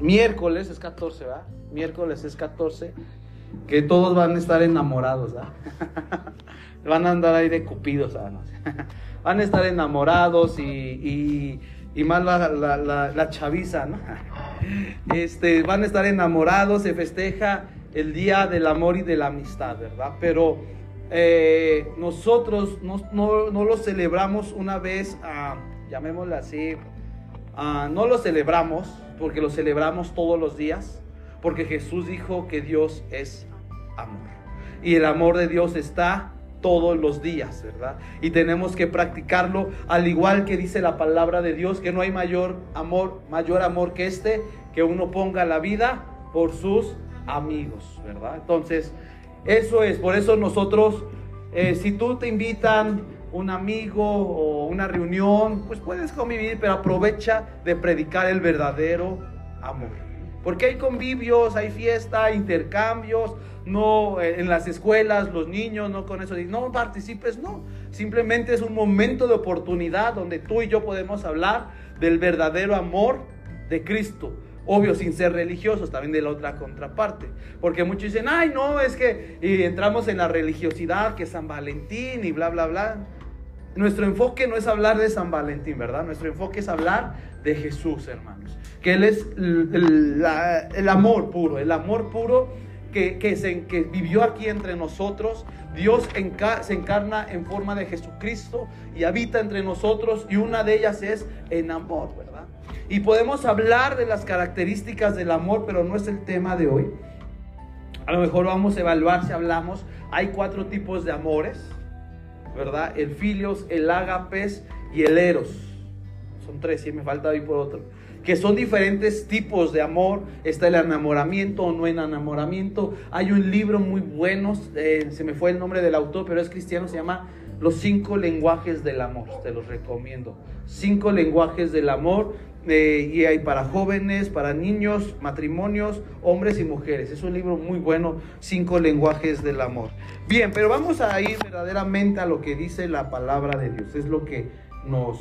miércoles es 14, ¿verdad? Miércoles es 14, que todos van a estar enamorados, ¿verdad? van a andar ahí de cupidos, ¿verdad? van a estar enamorados y, y, más la, la, chaviza, ¿no? Este, van a estar enamorados, se festeja el día del amor y de la amistad, ¿verdad? Pero eh, nosotros no, no, lo celebramos una vez, uh, llamémosle así, ah, no lo celebramos porque lo celebramos todos los días, porque Jesús dijo que Dios es amor. Y el amor de Dios está todos los días, ¿verdad? Y tenemos que practicarlo al igual que dice la palabra de Dios, que no hay mayor amor, mayor amor que este, que uno ponga la vida por sus amigos, ¿verdad? Entonces, eso es, por eso nosotros, eh, si tú te invitan un amigo o una reunión, pues puedes convivir, pero aprovecha de predicar el verdadero amor. Porque hay convivios, hay fiesta, intercambios, no eh, en las escuelas, los niños, no con eso, no participes, no. Simplemente es un momento de oportunidad donde tú y yo podemos hablar del verdadero amor de Cristo. Obvio, sin ser religiosos, también de la otra contraparte. Porque muchos dicen, ay, no, es que entramos en la religiosidad, que San Valentín y bla, bla, bla nuestro enfoque no es hablar de San Valentín, ¿verdad? Nuestro enfoque es hablar de Jesús, hermanos. Que Él es el, amor puro, el amor puro que, que, se, que vivió aquí entre nosotros. Dios se encarna en forma de Jesucristo y habita entre nosotros y una de ellas es en amor, ¿verdad? Y podemos hablar de las características del amor, pero no es el tema de hoy. A lo mejor vamos a evaluar si hablamos. Hay cuatro tipos de amores. ¿Verdad? El filios, el ágapes y el eros. Son tres, y me falta ahí por otro. Que son diferentes tipos de amor. Está el enamoramiento o no enamoramiento. Hay un libro muy bueno, eh, se me fue el nombre del autor, pero es cristiano, se llama Los cinco lenguajes del amor. Te los recomiendo. Cinco lenguajes del amor y hay para jóvenes, para niños, matrimonios, hombres y mujeres. Es un libro muy bueno, Cinco lenguajes del amor. Bien, pero vamos a ir verdaderamente a lo que dice la palabra de Dios. Es lo que nos,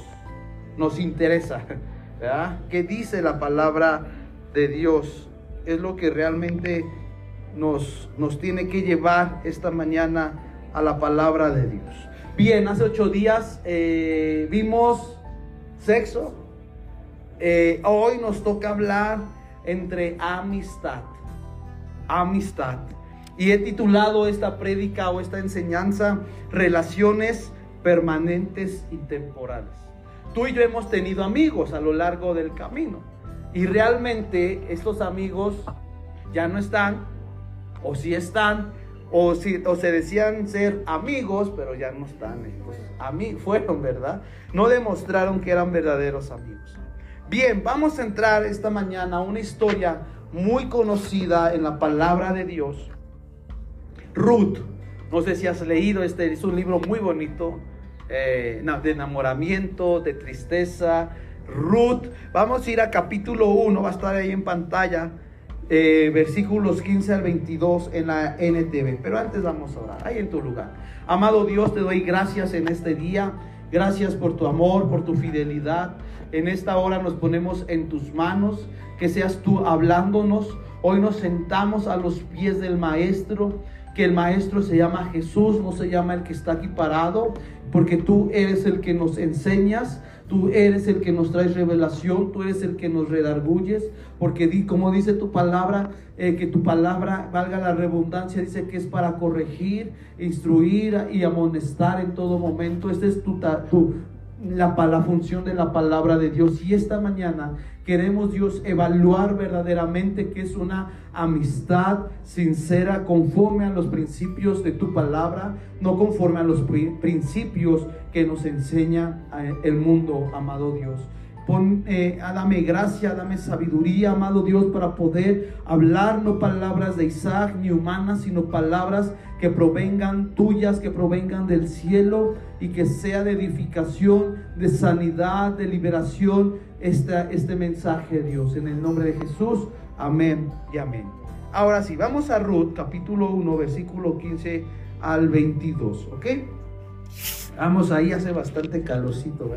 nos interesa. ¿verdad? ¿Qué dice la palabra de Dios? Es lo que realmente nos, nos tiene que llevar esta mañana a la palabra de Dios. Bien, hace ocho días eh, vimos sexo, eh, hoy nos toca hablar entre amistad. Amistad. Y he titulado esta prédica o esta enseñanza Relaciones permanentes y temporales. Tú y yo hemos tenido amigos a lo largo del camino. Y realmente estos amigos ya no están, o si están, o, si, o se decían ser amigos, pero ya no están. a mí fueron, ¿verdad? No demostraron que eran verdaderos amigos. Bien, vamos a entrar esta mañana a una historia muy conocida en la palabra de Dios. Ruth, no sé si has leído, este es un libro muy bonito, eh, de enamoramiento, de tristeza. Ruth, vamos a ir a capítulo 1, va a estar ahí en pantalla, eh, versículos 15 al 22 en la NTV. Pero antes vamos a orar, ahí en tu lugar. Amado Dios, te doy gracias en este día. Gracias por tu amor, por tu fidelidad. En esta hora nos ponemos en tus manos, que seas tú hablándonos. Hoy nos sentamos a los pies del Maestro, que el Maestro se llama Jesús, no se llama el que está aquí parado, porque tú eres el que nos enseñas, tú eres el que nos traes revelación, tú eres el que nos redarguyes, porque como dice tu palabra, eh, que tu palabra, valga la redundancia, dice que es para corregir, instruir y amonestar en todo momento. Esta es tu, tu, la, la función de la palabra de Dios. Y esta mañana queremos, Dios, evaluar verdaderamente que es una amistad sincera conforme a los principios de tu palabra, no conforme a los principios que nos enseña eh, el mundo, amado Dios. Pon, eh, dame gracia, dame sabiduría, amado Dios, para poder hablar no palabras de Isaac ni humanas, sino palabras que provengan tuyas, que provengan del cielo y que sea de edificación, de sanidad, de liberación, este mensaje Dios. En el nombre de Jesús, amén y amén. Ahora sí, vamos a Ruth, capítulo 1, versículo 15 al 22, ¿ok? Vamos ahí, hace bastante calorcito.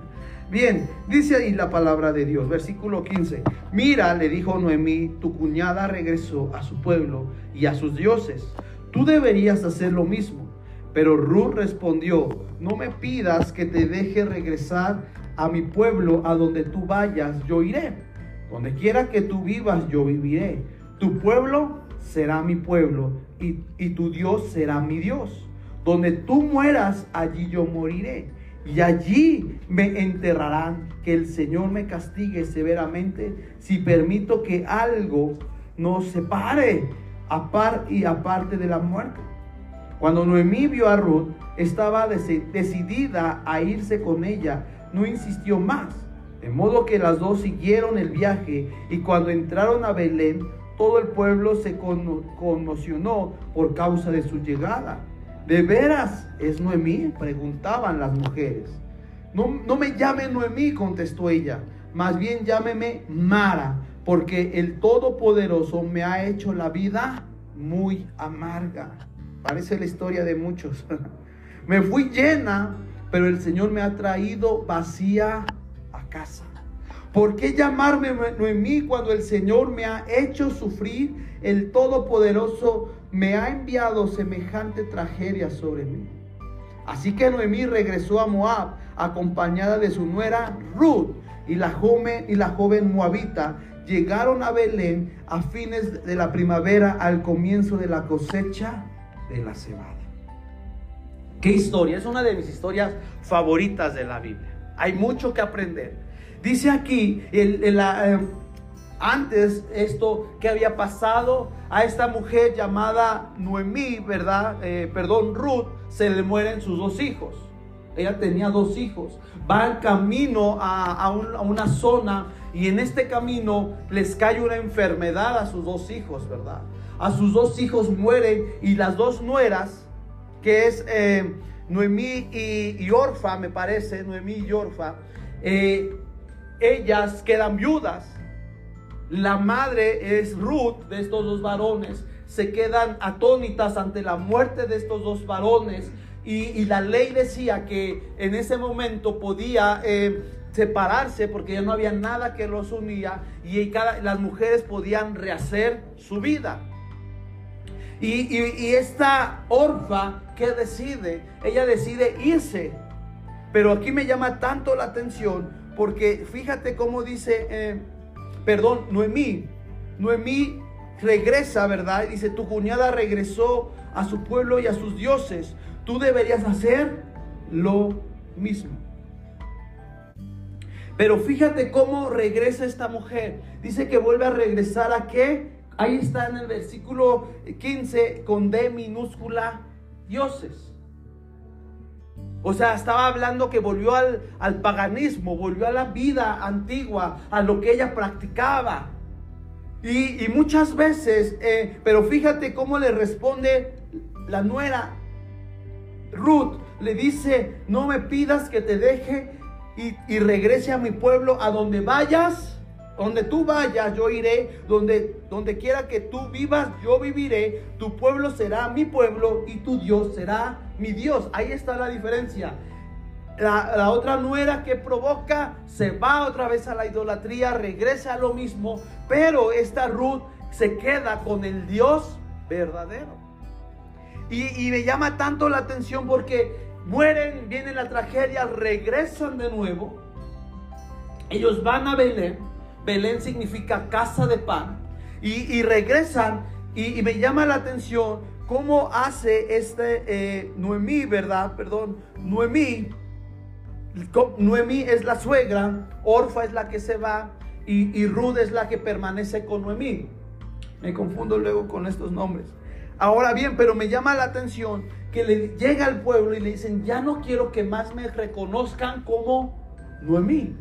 Bien, dice ahí la palabra de Dios, versículo 15. Mira, le dijo Noemí, tu cuñada regresó a su pueblo y a sus dioses. Tú deberías hacer lo mismo. Pero Ruth respondió, no me pidas que te deje regresar a mi pueblo, a donde tú vayas, yo iré. Donde quiera que tú vivas, yo viviré. Tu pueblo será mi pueblo y, y tu Dios será mi Dios. Donde tú mueras, allí yo moriré. Y allí me enterrarán. Que el Señor me castigue severamente si permito que algo nos separe apar y aparte de la muerte. Cuando Noemí vio a Ruth, estaba decidida a irse con ella, no insistió más. De modo que las dos siguieron el viaje y cuando entraron a Belén, todo el pueblo se conmocionó por causa de su llegada. ¿De veras es Noemí? Preguntaban las mujeres. No, no me llame Noemí, contestó ella. Más bien llámeme Mara, porque el Todopoderoso me ha hecho la vida muy amarga. Parece la historia de muchos. me fui llena, pero el Señor me ha traído vacía a casa. ¿Por qué llamarme Noemí cuando el Señor me ha hecho sufrir? El Todopoderoso me ha enviado semejante tragedia sobre mí. Así que Noemí regresó a Moab acompañada de su nuera Ruth y la joven, y la joven moabita llegaron a Belén a fines de la primavera al comienzo de la cosecha de la cebada. ¿Qué historia? Es una de mis historias favoritas de la Biblia. Hay mucho que aprender. Dice aquí, el, eh, antes esto que había pasado a esta mujer llamada Noemí, ¿verdad? Eh, perdón, Ruth, se le mueren sus dos hijos. Ella tenía dos hijos. Va en camino a, a una zona y en este camino les cae una enfermedad a sus dos hijos, ¿verdad? A sus dos hijos mueren y las dos nueras, que es eh, Noemí y, Orfa, me parece, Noemí y Orfa, eh, ellas quedan viudas. La madre es Ruth de estos dos varones. Se quedan atónitas ante la muerte de estos dos varones. Y, la ley decía que en ese momento podía eh, separarse porque ya no había nada que los unía y las mujeres podían rehacer su vida. Y, esta orfa que decide, ella decide irse. Pero aquí me llama tanto la atención porque fíjate cómo dice, eh, perdón, Noemí. Noemí regresa, ¿verdad? Dice, tu cuñada regresó a su pueblo y a sus dioses. Tú deberías hacer lo mismo. Pero fíjate cómo regresa esta mujer. Dice que vuelve a regresar a qué? Ahí está en el versículo 15 con D minúscula, dioses. O sea, estaba hablando que volvió al, paganismo, volvió a la vida antigua, a lo que ella practicaba. Y, muchas veces, eh, pero fíjate cómo le responde la nuera. Ruth le dice, no me pidas que te deje y, regrese a mi pueblo, a donde vayas. Donde tú vayas, yo iré. Donde, donde quiera que tú vivas, yo viviré. Tu pueblo será mi pueblo y tu Dios será mi Dios. Ahí está la diferencia. La, otra nuera que provoca se va otra vez a la idolatría, regresa a lo mismo. Pero esta Ruth se queda con el Dios verdadero. Y, y me llama tanto la atención porque mueren, viene la tragedia, regresan de nuevo. Ellos van a Belén. Belén significa casa de pan. Y, regresan. Y, me llama la atención cómo hace este eh, Noemí, ¿verdad? Perdón, Noemí. Noemí es la suegra, Orfa es la que se va y, y Ruth es la que permanece con Noemí. Me confundo luego con estos nombres. Ahora bien, pero me llama la atención que le llega al pueblo y le dicen, ya no quiero que más me reconozcan como Noemí,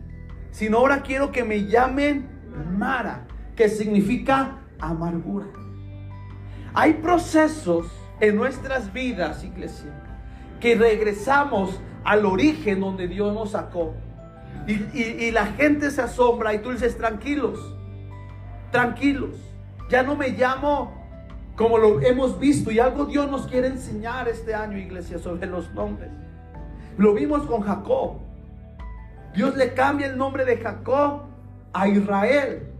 sino ahora quiero que me llamen Mara, que significa amargura. Hay procesos en nuestras vidas, iglesia, que regresamos al origen donde Dios nos sacó. Y, la gente se asombra y tú dices, tranquilos, tranquilos. Ya no me llamo como lo hemos visto y algo Dios nos quiere enseñar este año, iglesia, sobre los nombres. Lo vimos con Jacob. Dios le cambia el nombre de Jacob a Israel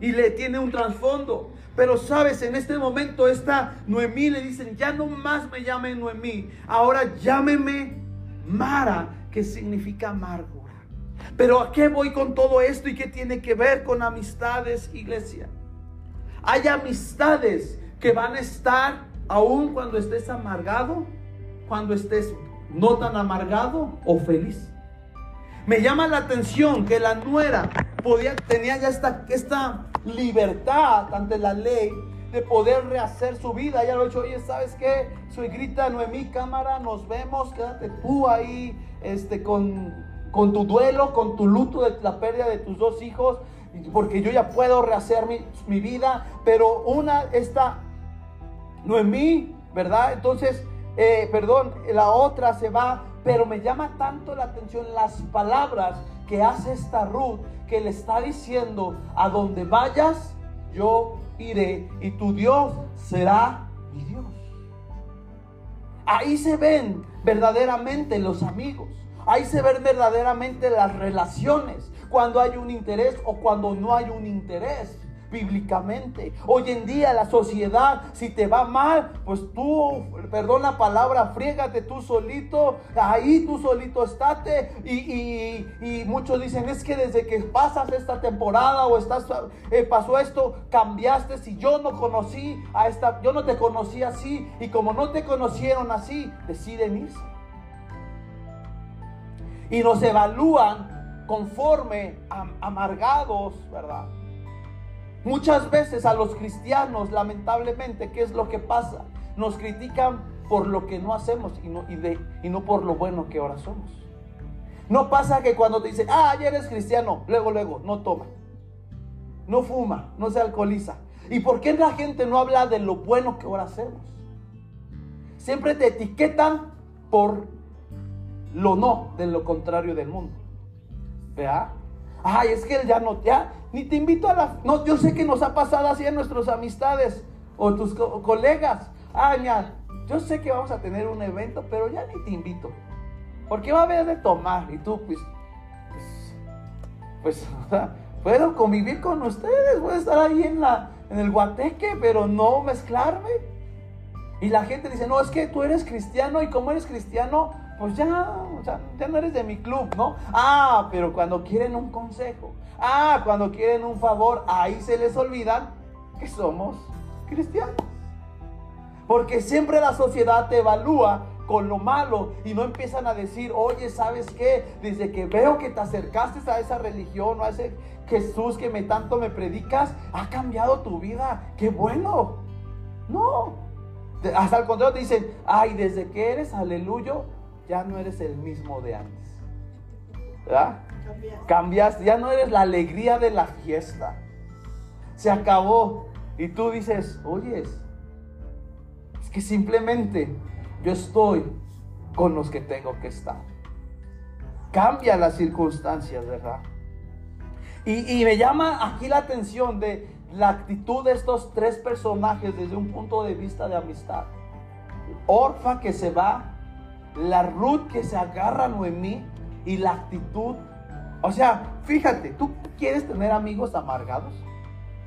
y le tiene un trasfondo. Pero sabes, en este momento esta Noemí le dicen, ya no más me llamen Noemí, ahora llámeme Mara, que significa amargura. Pero ¿a qué voy con todo esto y qué tiene que ver con amistades, iglesia? Hay amistades que van a estar aún cuando estés amargado, cuando estés no tan amargado o feliz. Me llama la atención que la nuera podía, tenía ya esta, esta libertad ante la ley de poder rehacer su vida. Ya lo he dicho, oye, ¿sabes qué? Soy grita Noemí, cámara, nos vemos, quédate tú ahí este, con, con tu duelo, con tu luto de la pérdida de tus dos hijos, porque yo ya puedo rehacer mi, mi vida. Pero una, esta Noemí, ¿verdad? Entonces, eh, perdón, la otra se va, pero me llama tanto la atención las palabras que hace esta Ruth, que le está diciendo, a donde vayas, yo iré y tu Dios será mi Dios. Ahí se ven verdaderamente los amigos. Ahí se ven verdaderamente las relaciones. Cuando hay un interés o cuando no hay un interés bíblicamente. Hoy en día la sociedad, si te va mal, pues tú, perdón la palabra, friégate tú solito, ahí tú solito estate. Y, muchos dicen, es que desde que pasas esta temporada o estás, eh, pasó esto, cambiaste. Si yo no conocí a esta, yo no te conocí así, y como no te conocieron así, deciden irse. Y nos evalúan conforme amargados, ¿verdad? Muchas veces a los cristianos, lamentablemente, ¿qué es lo que pasa? Nos critican por lo que no hacemos y no, y, no por lo bueno que ahora somos. No pasa que cuando te dicen, ah, ya eres cristiano, luego, luego, no toma, no fuma, no se alcoholiza. ¿Y por qué la gente no habla de lo bueno que ahora hacemos? Siempre te etiquetan por lo no, de lo contrario del mundo. ¿Vea? Ay, es que él ya no, ya, ni te invito a la... No, yo sé que nos ha pasado así en nuestras amistades o tus colegas. Ay, ya, yo sé que vamos a tener un evento, pero ya ni te invito. Porque va a haber de tomar y tú, pues, pues, pues puedo convivir con ustedes, voy a estar ahí en, la, en el guateque, pero no mezclarme. Y la gente dice, no, es que tú eres cristiano y como eres cristiano, pues ya, o sea, ya no eres de mi club, ¿no? Ah, pero cuando quieren un consejo, ah, cuando quieren un favor, ahí se les olvidan que somos cristianos. Porque siempre la sociedad te evalúa con lo malo y no empiezan a decir, oye, ¿sabes qué? Desde que veo que te acercaste a esa religión o a ese Jesús que me tanto me predicas, ha cambiado tu vida. ¡Qué bueno! No. Hasta el contrario te dicen, ay, desde que eres aleluya, ya no eres el mismo de antes. ¿Verdad? Cambiaste. ya no eres la alegría de la fiesta. Se acabó. Y tú dices, oye, es que simplemente yo estoy con los que tengo que estar. Cambia las circunstancias, ¿verdad? Y, y, me llama aquí la atención de la actitud de estos tres personajes desde un punto de vista de amistad. Orfa que se va la Ruth que se agarra a Noemí y la actitud. O sea, fíjate, ¿tú quieres tener amigos amargados?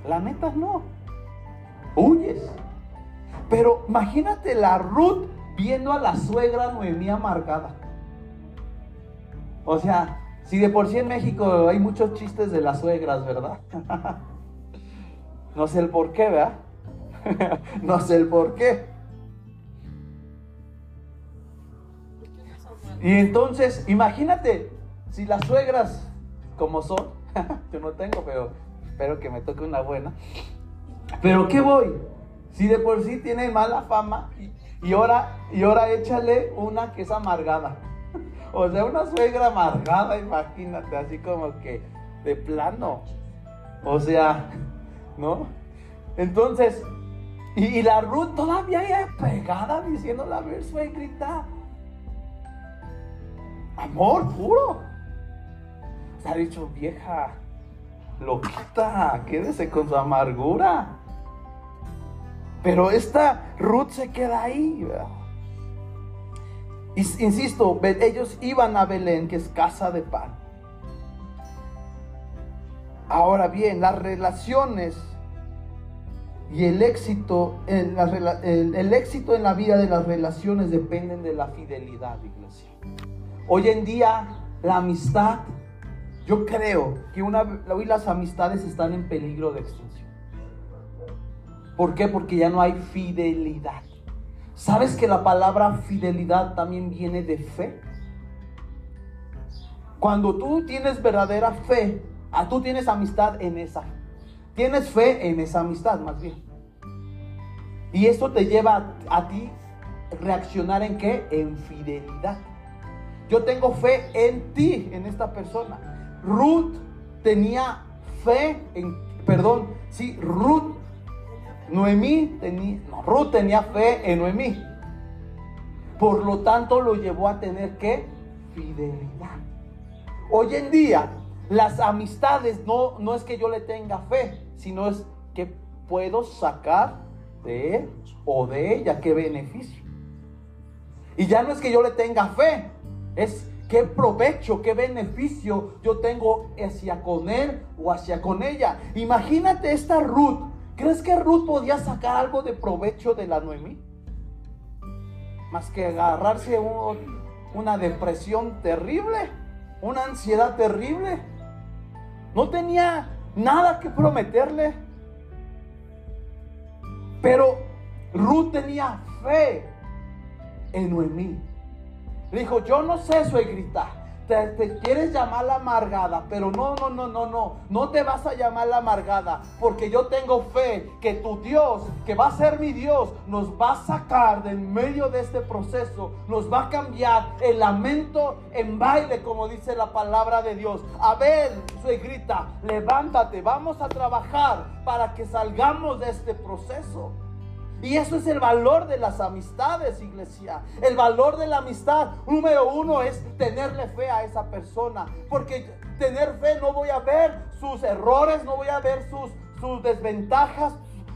La neta no. Huyes. Pero imagínate la Ruth viendo a la suegra Noemí amargada. O sea, si de por sí en México hay muchos chistes de las suegras, ¿verdad? no sé el por qué, ¿verdad? no sé el por qué. Y entonces, imagínate, si las suegras, como son, yo no tengo, pero espero que me toque una buena. Pero ¿qué voy? Si de por sí tiene mala fama, y, ahora, y ahora échale una que es amargada. O sea, una suegra amargada, imagínate, así como que de plano. O sea, ¿no? Entonces, y, la Ruth todavía pegada diciéndole, a ver, suegrita, Amor puro. Se ha dicho, vieja, loquita, quédese con su amargura. Pero esta Ruth se queda ahí. Insisto, ellos iban a Belén, que es casa de pan. Ahora bien, las relaciones y el éxito, en el, éxito en la vida de las relaciones dependen de la fidelidad, iglesia. Hoy en día, la amistad, yo creo que una, hoy las amistades están en peligro de extinción. ¿Por qué? Porque ya no hay fidelidad. ¿Sabes que la palabra fidelidad también viene de fe? Cuando tú tienes verdadera fe, ah, tú tienes amistad en esa. Tienes fe en esa amistad, más bien. Y eso te lleva a, a ti reaccionar en qué? En fidelidad. Yo tengo fe en ti, en esta persona. Ruth tenía fe en, perdón, sí, Ruth, Noemí tenía, no, Ruth tenía fe en Noemí. Por lo tanto, lo llevó a tener que fidelidad. Hoy en día, las amistades no, no es que yo le tenga fe, sino es que puedo sacar de él o de ella qué beneficio. Y ya no es que yo le tenga fe, es qué provecho, qué beneficio yo tengo hacia con él o hacia con ella. Imagínate esta Ruth. ¿Crees que Ruth podía sacar algo de provecho de la Noemí? Más que agarrarse una depresión terrible una ansiedad terrible. No tenía nada que prometerle. Pero Ruth tenía fe en Noemí. Le dijo, yo no sé gritar te, quieres llamar la amargada, pero no, no, no, no, no, no te vas a llamar la amargada, porque yo tengo fe que tu Dios, que va a ser mi Dios, nos va a sacar del medio de este proceso, nos va a cambiar el lamento en baile, como dice la palabra de Dios. A ver, suegrita, levántate, vamos a trabajar para que salgamos de este proceso. Y eso es el valor de las amistades, iglesia. El valor de la amistad, número uno, es tenerle fe a esa persona. Porque tener fe no voy a ver sus errores, no voy a ver sus, sus desventajas.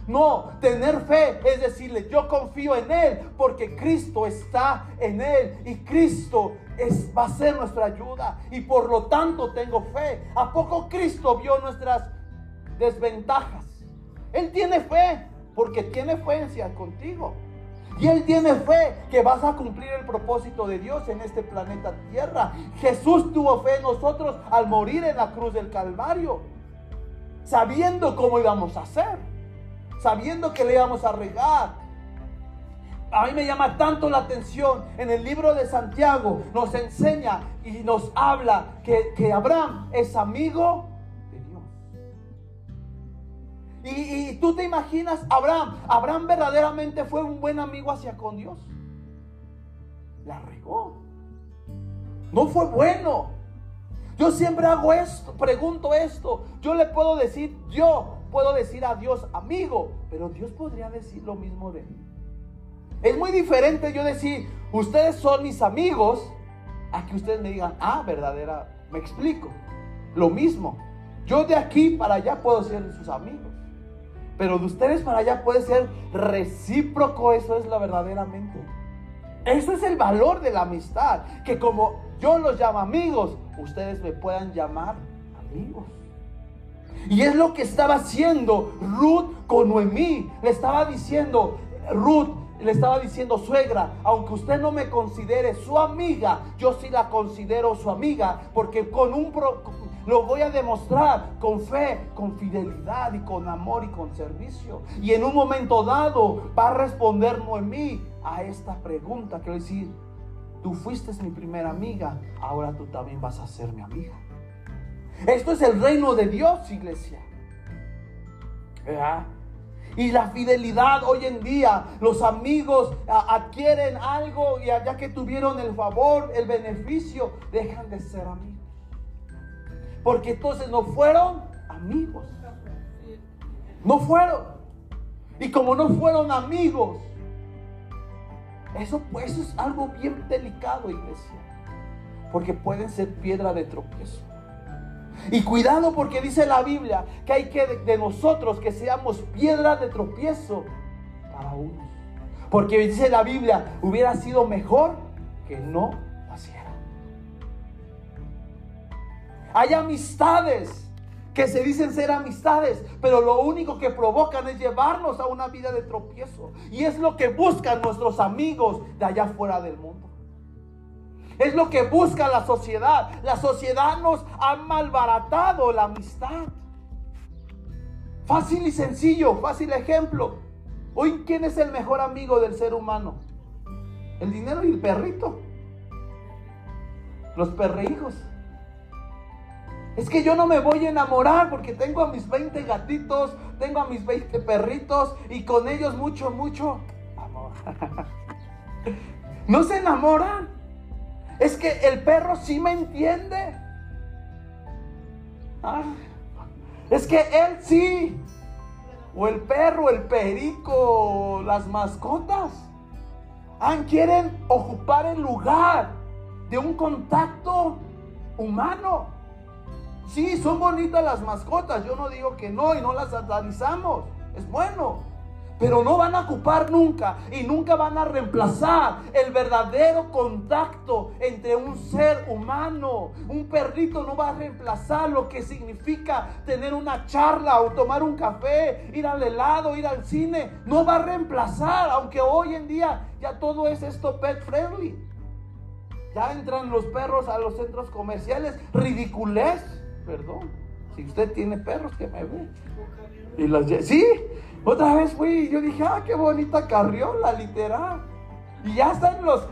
No, tener fe es decirle, yo confío en Él porque Cristo está en Él y Cristo es, va a ser nuestra ayuda y por lo tanto tengo fe. ¿A poco Cristo vio nuestras desventajas? Él tiene fe porque tiene fe contigo. Y Él tiene fe que vas a cumplir el propósito de Dios en este planeta Tierra. Jesús tuvo fe en nosotros al morir en la cruz del Calvario, sabiendo cómo íbamos a hacer, sabiendo que le íbamos a regar. A mí me llama tanto la atención. En el libro de Santiago nos enseña y nos habla que, que Abraham es amigo y, tú te imaginas, Abraham, Abraham verdaderamente fue un buen amigo hacia con Dios. La regó. No fue bueno. Yo siempre hago esto, pregunto esto. Yo le puedo decir, yo puedo decir a Dios amigo, pero Dios podría decir lo mismo de mí. Es muy diferente yo decir, ustedes son mis amigos, a que ustedes me digan, ah, verdadera, me explico. Lo mismo. Yo de aquí para allá puedo ser sus amigos. Pero de ustedes para allá puede ser recíproco, eso es la verdaderamente. Eso es el valor de la amistad, que como yo los llamo amigos, ustedes me puedan llamar amigos. Y es lo que estaba haciendo Ruth con Noemí. Le estaba diciendo, Ruth, le estaba diciendo, suegra, aunque usted no me considere su amiga, yo sí la considero su amiga, porque con un, lo voy a demostrar con fe, con fidelidad y con amor y con servicio. Y en un momento dado va a responder Noemí a esta pregunta. Quiero decir, tú fuiste mi primera amiga, ahora tú también vas a ser mi amiga. Esto es el reino de Dios, iglesia. Y la fidelidad hoy en día, los amigos adquieren algo y allá que tuvieron el favor, el beneficio, dejan de ser amigos. Porque entonces no fueron amigos. No fueron. Y como no fueron amigos, eso, pues, es algo bien delicado, iglesia. Porque pueden ser piedra de tropiezo. Y cuidado porque dice la Biblia que hay que de nosotros que seamos piedra de tropiezo para unos. Porque dice la Biblia, hubiera sido mejor que no hay amistades que se dicen ser amistades, pero lo único que provocan es llevarnos a una vida de tropiezo. Y es lo que buscan nuestros amigos de allá fuera del mundo. Es lo que busca la sociedad. La sociedad nos ha malbaratado la amistad. Fácil y sencillo, fácil ejemplo. Hoy, ¿quién es el mejor amigo del ser humano? El dinero y el perrito. Los perreijos. Es que yo no me voy a enamorar porque tengo a mis 20 gatitos, tengo a mis 20 perritos y con ellos mucho, mucho amor. no se enamoran. Es que el perro sí me entiende. Ah, es que él sí. O el perro, el perico, las mascotas. Ah, quieren ocupar el lugar de un contacto humano. Sí, son bonitas las mascotas. Yo no digo que no y no las satanizamos. Es bueno pero no van a ocupar nunca y nunca van a reemplazar el verdadero contacto entre un ser humano. Un perrito no va a reemplazar lo que significa tener una charla o tomar un café, ir al helado, ir al cine. No va a reemplazar, aunque hoy en día ya todo es esto pet friendly. Ya entran los perros a los centros comerciales, ridiculez, perdón. Si usted tiene perros, que me ve. Y los, sí, otra vez fui yo dije, ah, qué bonita carriola, literal. Y ya están los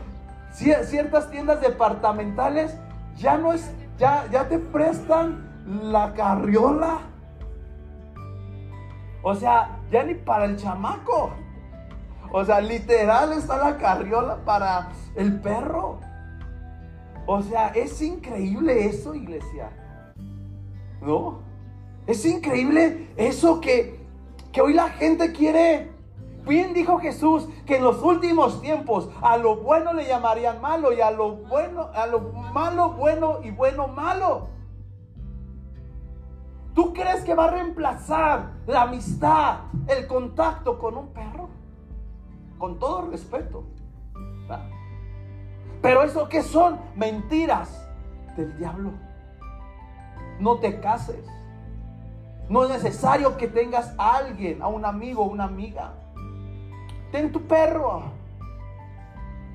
ciertas tiendas departamentales, ya no es, ya, ya te prestan la carriola. O sea, ya ni para el chamaco. O sea, literal está la carriola para el perro. O sea, es increíble eso, iglesia. ¿No? Es increíble eso que que hoy la gente quiere. Bien dijo Jesús que en los últimos tiempos a lo bueno le llamarían malo y a lo bueno, a lo malo bueno y bueno malo. ¿Tú crees que va a reemplazar la amistad, el contacto con un perro? Con todo respeto. Pero eso que son mentiras del diablo. No te cases. No es necesario que tengas a alguien, a un amigo una amiga. Ten tu perro.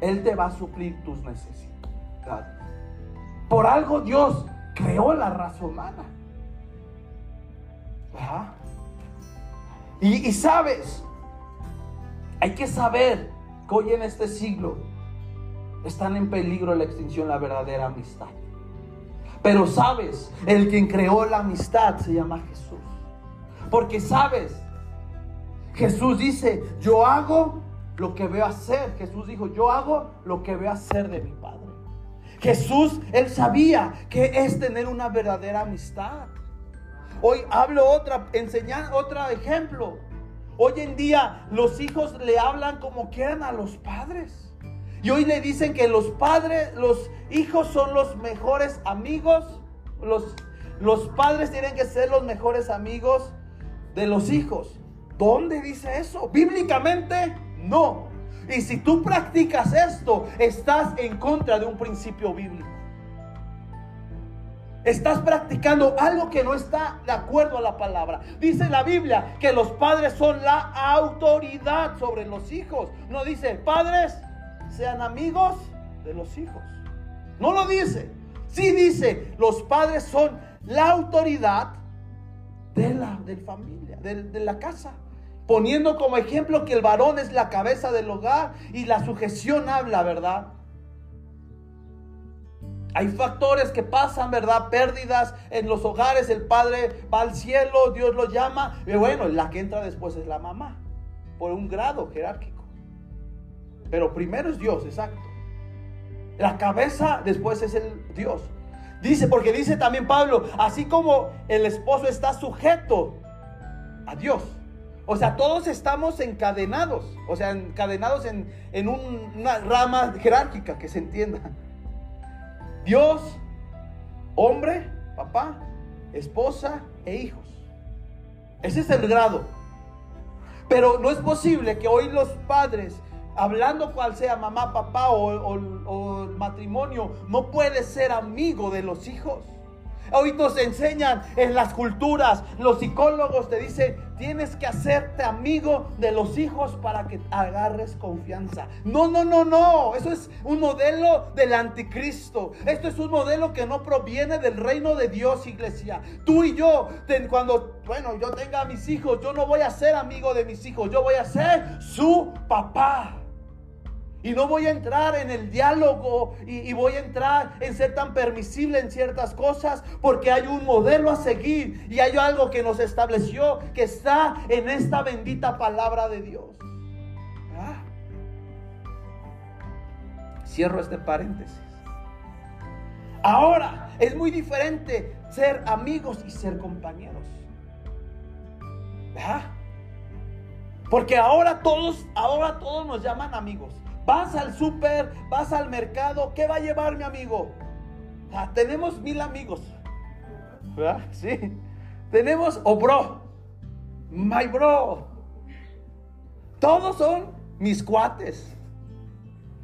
Él te va a suplir tus necesidades. Por algo Dios creó la raza humana. Y sabes, hay que saber que hoy en este siglo están en peligro la extinción, la verdadera amistad. Pero sabes, el quien creó la amistad se llama Jesús. Porque sabes, Jesús dice, yo hago lo que veo hacer. Jesús dijo, yo hago lo que veo hacer de mi Padre. Jesús, él sabía que es tener una verdadera amistad. Hoy hablo otra, enseñar otro ejemplo. Hoy en día los hijos le hablan como quieran a los padres. Y hoy le dicen que los padres, los hijos son los mejores amigos. Los, los padres tienen que ser los mejores amigos de los hijos. ¿Dónde dice eso? Bíblicamente, no. Y si tú practicas esto, estás en contra de un principio bíblico. Estás practicando algo que no está de acuerdo a la palabra. Dice la Biblia que los padres son la autoridad sobre los hijos. No dice, padres, sean amigos de los hijos. No lo dice. Sí dice, los padres son la autoridad de la familia, de, la casa. Poniendo como ejemplo que el varón es la cabeza del hogar y la sujeción habla, ¿verdad? Hay factores que pasan, ¿verdad? Pérdidas en los hogares. El padre va al cielo, Dios lo llama. Bueno, la que entra después es la mamá, por un grado jerárquico. Pero primero es Dios, exacto. La cabeza después es el Dios. Dice, porque dice también Pablo, así como el esposo está sujeto a Dios. O sea, todos estamos encadenados, o sea, encadenados en, en una rama jerárquica, que se entienda. Dios, hombre, papá, esposa e hijos. Ese es el grado. Pero no es posible que hoy los padres hablando cual sea mamá, papá o, matrimonio, no puede ser amigo de los hijos. Hoy nos enseñan en las culturas, los psicólogos te dicen, tienes que hacerte amigo de los hijos para que agarres confianza. No, no, no, no. Eso es un modelo del anticristo. Esto es un modelo que no proviene del reino de Dios, iglesia. Tú y yo, cuando, bueno, yo tenga a mis hijos, yo no voy a ser amigo de mis hijos, yo voy a ser su papá. Y no voy a entrar en el diálogo y, voy a entrar en ser tan permisible en ciertas cosas porque hay un modelo a seguir y hay algo que nos estableció que está en esta bendita palabra de Dios. Ah. Cierro este paréntesis. Ahora es muy diferente ser amigos y ser compañeros. Porque ahora todos, ahora todos nos llaman amigos. Vas al súper, vas al mercado, ¿qué va a llevar mi amigo? Ah, tenemos mil amigos. ¿Verdad? Sí. Tenemos, o oh, bro, my bro. Todos son mis cuates.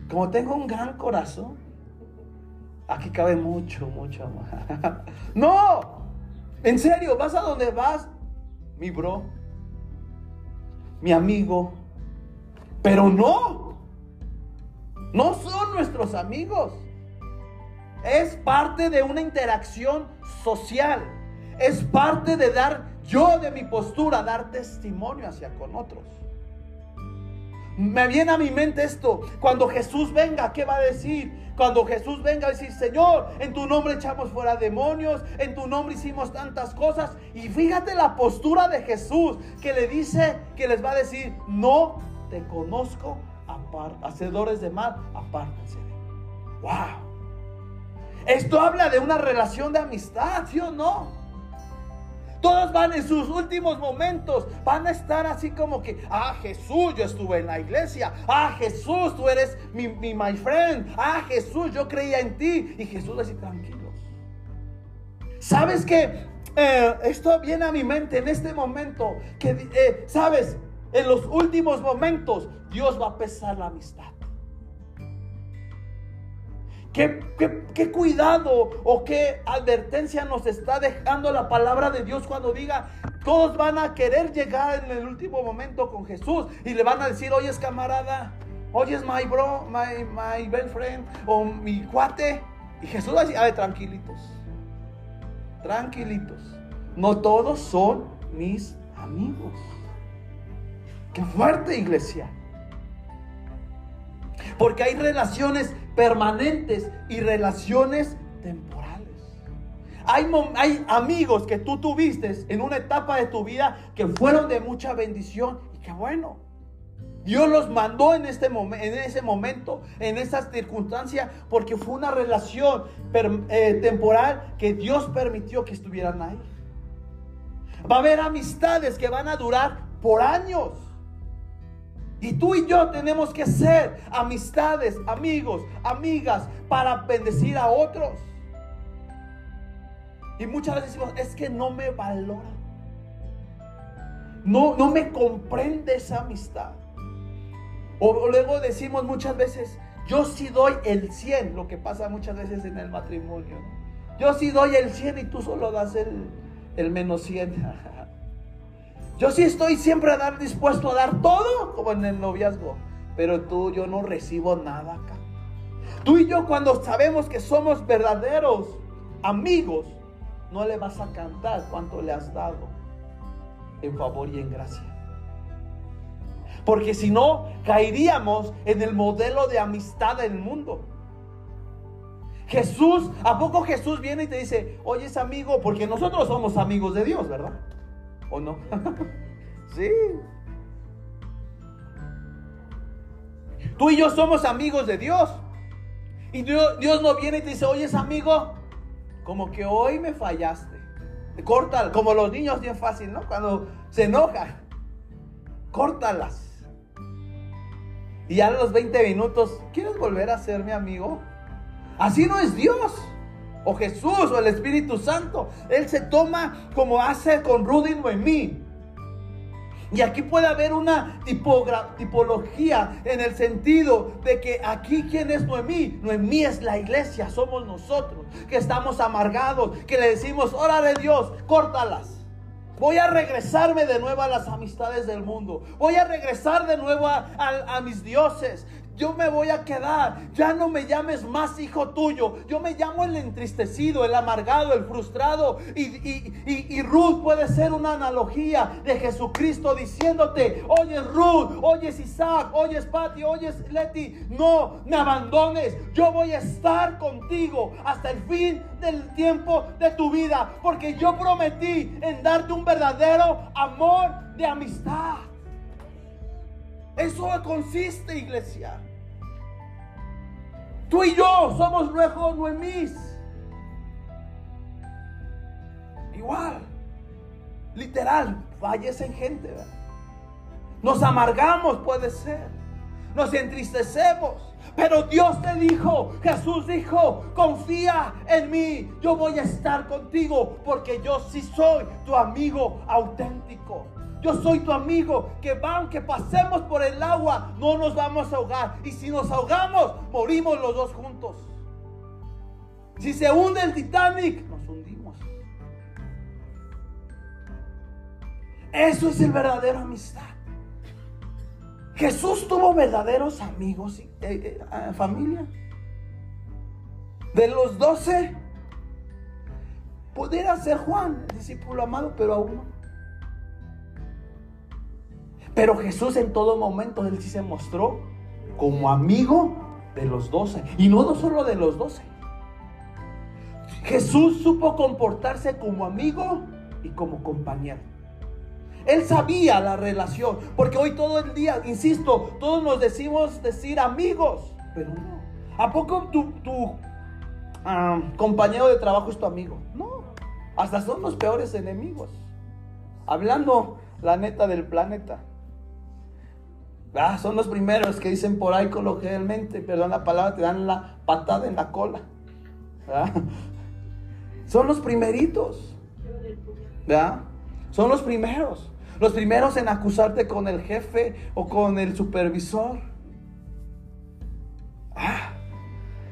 Como tengo un gran corazón, aquí cabe mucho, mucho amor. no, en serio, vas a donde vas, mi bro, mi amigo. Pero no, no son nuestros amigos. Es parte de una interacción social. Es parte de dar yo de mi postura, dar testimonio hacia con otros. Me viene a mi mente esto. Cuando Jesús venga, ¿qué va a decir? Cuando Jesús venga a decir, Señor, en tu nombre echamos fuera demonios, en tu nombre hicimos tantas cosas. Y fíjate la postura de Jesús que le dice, que les va a decir, no te conozco hacedores de mal, apártense de ¡Wow! Esto habla de una relación de amistad, ¿sí o no? Todos van en sus últimos momentos, van a estar así como que, ah Jesús, yo estuve en la iglesia, ah Jesús, tú eres mi, my friend, ah Jesús, yo creía en ti. Y Jesús dice, tranquilos. ¿Sabes que eh, esto viene a mi mente en este momento? Que, eh, ¿sabes? En los últimos momentos Dios va a pesar la amistad. ¿Qué, cuidado o qué advertencia nos está dejando la palabra de Dios cuando diga, todos van a querer llegar en el último momento con Jesús y le van a decir, oye es camarada, oye es my bro, my, my best friend o mi cuate. Y Jesús va a decir, a ver, tranquilitos, tranquilitos, no todos son mis amigos. Qué fuerte iglesia. Porque hay relaciones permanentes y relaciones temporales. Hay, hay, amigos que tú tuviste en una etapa de tu vida que fueron de mucha bendición y qué bueno. Dios los mandó en, este en ese momento, en esas circunstancias, porque fue una relación eh, temporal que Dios permitió que estuvieran ahí. Va a haber amistades que van a durar por años. Y tú y yo tenemos que ser amistades, amigos, amigas para bendecir a otros. Y muchas veces decimos, es que no me valora. No, no me comprende esa amistad. O, luego decimos muchas veces, yo sí doy el 100, lo que pasa muchas veces en el matrimonio. Yo sí doy el 100 y tú solo das el, el menos 100. Yo sí estoy siempre a dar, dispuesto a dar todo, como en el noviazgo. Pero tú, yo no recibo nada acá. Tú y yo cuando sabemos que somos verdaderos amigos, no le vas a cantar cuánto le has dado en favor y en gracia. Porque si no, caeríamos en el modelo de amistad del mundo. Jesús, ¿a poco Jesús viene y te dice, oye es amigo? Porque nosotros somos amigos de Dios, ¿verdad? ¿O no? sí. Tú y yo somos amigos de Dios. Y Dios, Dios no viene y te dice, oye, amigo, como que hoy me fallaste. Corta, como los niños bien fácil, ¿no? Cuando se enojan, córtalas. Y ya a los 20 minutos, ¿quieres volver a ser mi amigo? Así no es Dios o Jesús o el Espíritu Santo. Él se toma como hace con Rudy Noemí. Y aquí puede haber una tipología en el sentido de que aquí quién es Noemí. Noemí es la iglesia, somos nosotros que estamos amargados, que le decimos, órale Dios, córtalas. Voy a regresarme de nuevo a las amistades del mundo. Voy a regresar de nuevo a mis dioses yo me voy a quedar. Ya no me llames más hijo tuyo. Yo me llamo el entristecido, el amargado, el frustrado. Y, Ruth puede ser una analogía de Jesucristo diciéndote, oye Ruth, oyes Isaac, oyes Patty, oyes Leti, no me abandones. Yo voy a estar contigo hasta el fin del tiempo de tu vida. Porque yo prometí en darte un verdadero amor de amistad. Eso consiste, iglesia. Tú y yo somos luego Noemís. Igual. Literal, fallecen gente. Nos amargamos, puede ser. Nos entristecemos. Pero Dios te dijo, Jesús dijo, confía en mí. Yo voy a estar contigo porque yo sí soy tu amigo auténtico. Yo soy tu amigo, que van, que pasemos por el agua, no nos vamos a ahogar. Y si nos ahogamos, morimos los dos juntos. Si se hunde el Titanic, nos hundimos. Eso es el verdadero amistad. Jesús tuvo verdaderos amigos y eh, eh, familia. De los doce, pudiera ser Juan, el discípulo amado, pero aún no. Pero Jesús en todo momento, Él sí se mostró como amigo de los doce. Y no solo de los doce. Jesús supo comportarse como amigo y como compañero. Él sabía la relación, porque hoy todo el día, insisto, todos nos decimos decir amigos, pero no. ¿A poco tu, ah, compañero de trabajo es tu amigo? No, hasta son los peores enemigos. Hablando la neta del planeta. Ah, son los primeros que dicen por ahí coloquialmente, perdón la palabra, te dan la patada en la cola. Son los primeritos. Son los primeros. Los primeros en acusarte con el jefe o con el supervisor. Ah,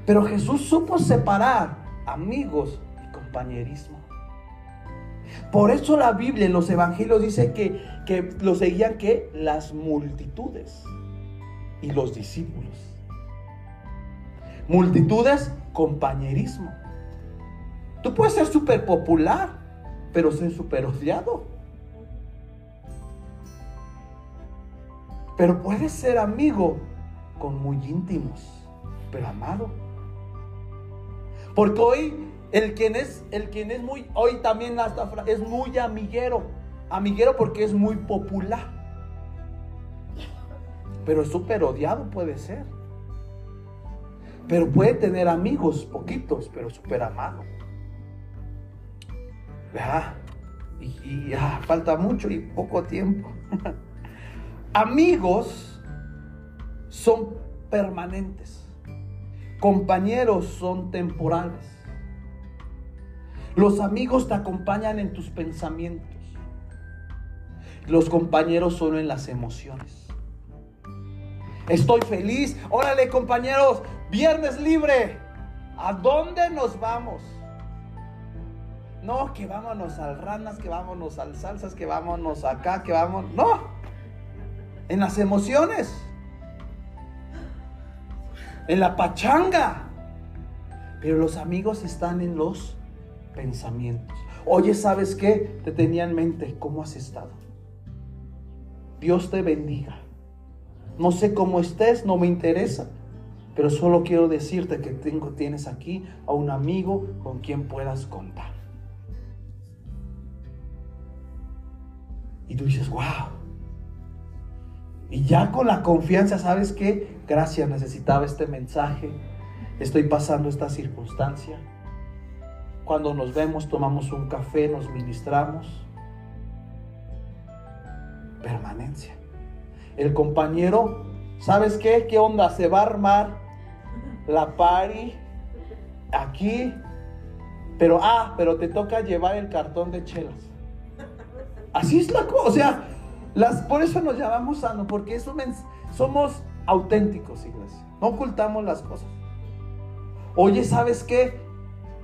pero Jesús supo separar amigos y compañerismo. Por eso la Biblia en los evangelios dice que, que lo seguían que las multitudes y los discípulos. Multitudes, compañerismo. Tú puedes ser súper popular, pero ser súper odiado. Pero puedes ser amigo con muy íntimos, pero amado. Porque hoy el quien es, el es muy, hoy también hasta es muy amiguero. Amiguero porque es muy popular. Pero es súper odiado puede ser. Pero puede tener amigos, poquitos, pero súper amado. Y, ah, falta mucho y poco tiempo. amigos son permanentes. Compañeros son temporales. Los amigos te acompañan en tus pensamientos. Los compañeros solo en las emociones. Estoy feliz. Órale compañeros, viernes libre. ¿A dónde nos vamos? No, que vámonos al ranas, que vámonos al salsas, que vámonos acá, que vamos. No, en las emociones. En la pachanga. Pero los amigos están en los pensamientos. Oye, ¿sabes qué? Te tenía en mente. ¿Cómo has estado? Dios te bendiga. No sé cómo estés, no me interesa. Pero solo quiero decirte que tengo, tienes aquí a un amigo con quien puedas contar. Y tú dices, wow. Y ya con la confianza, ¿sabes qué? Gracias, necesitaba este mensaje. Estoy pasando esta circunstancia cuando nos vemos, tomamos un café, nos ministramos. Permanencia. El compañero, ¿sabes qué? ¿Qué onda? Se va a armar la party aquí. Pero, ah, pero te toca llevar el cartón de chelas. Así es la cosa. O sea, Las, por eso nos llamamos sano, porque eso somos auténticos, iglesia. No ocultamos las cosas. Oye, ¿sabes qué?